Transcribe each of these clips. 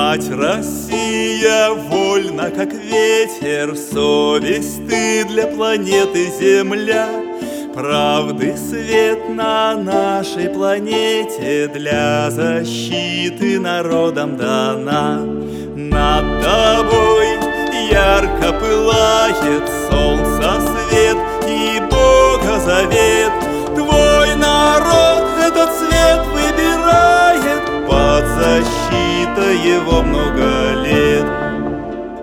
Мать Россия вольна, как ветер, совесть ты для планеты Земля. Правды свет на нашей планете для защиты народам дана. Над тобой ярко пылает солнце свет и Бога завет. Защитой его много лет.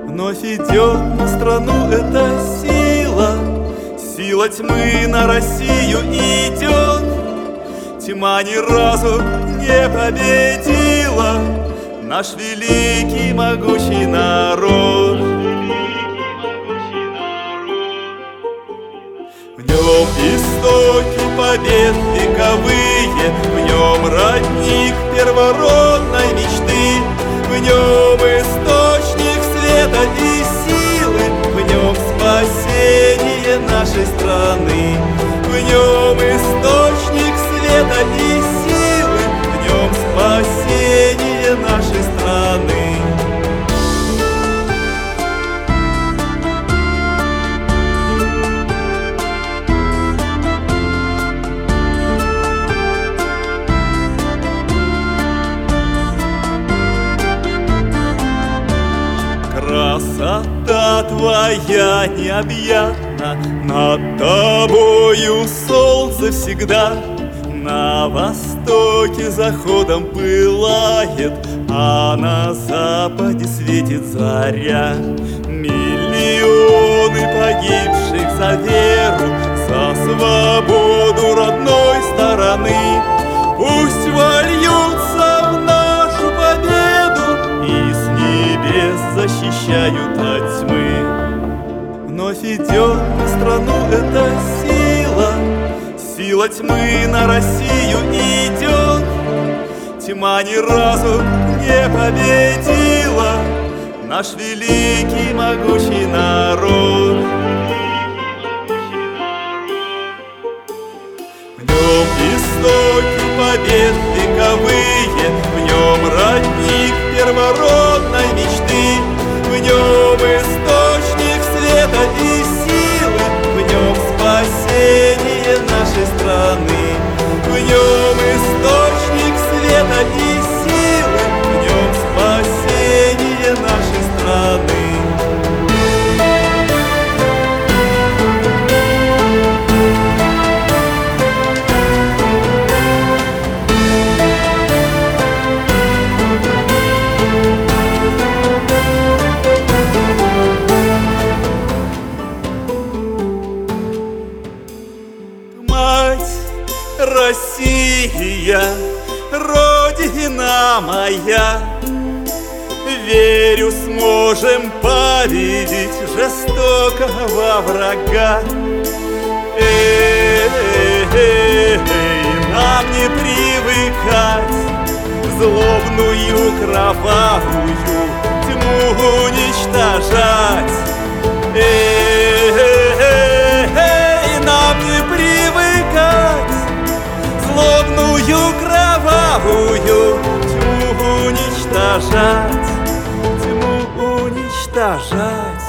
Вновь идет на страну эта сила, Сила тьмы на Россию идет. Тьма ни разу не победила Наш великий могучий народ. В нем истоки побед вековые, В нем родник первородной мечты, В твоя необъятна, Над тобою солнце всегда На востоке заходом пылает, А на западе светит заря. Миллионы погибших за веру, За свободу родной стороны, Пусть вольются в нашу победу И с небес защищают. Вновь идет на страну эта сила, Сила тьмы на Россию идет. Тьма ни разу не победила Наш великий могучий народ. В нем истоки побед вековые, В нем родник первородной мечты, В нем Россия, Родина моя, Верю, сможем победить жестокого врага. Эй, нам не привыкать Злобную, кровавую тьму уничтожать. Уничтожать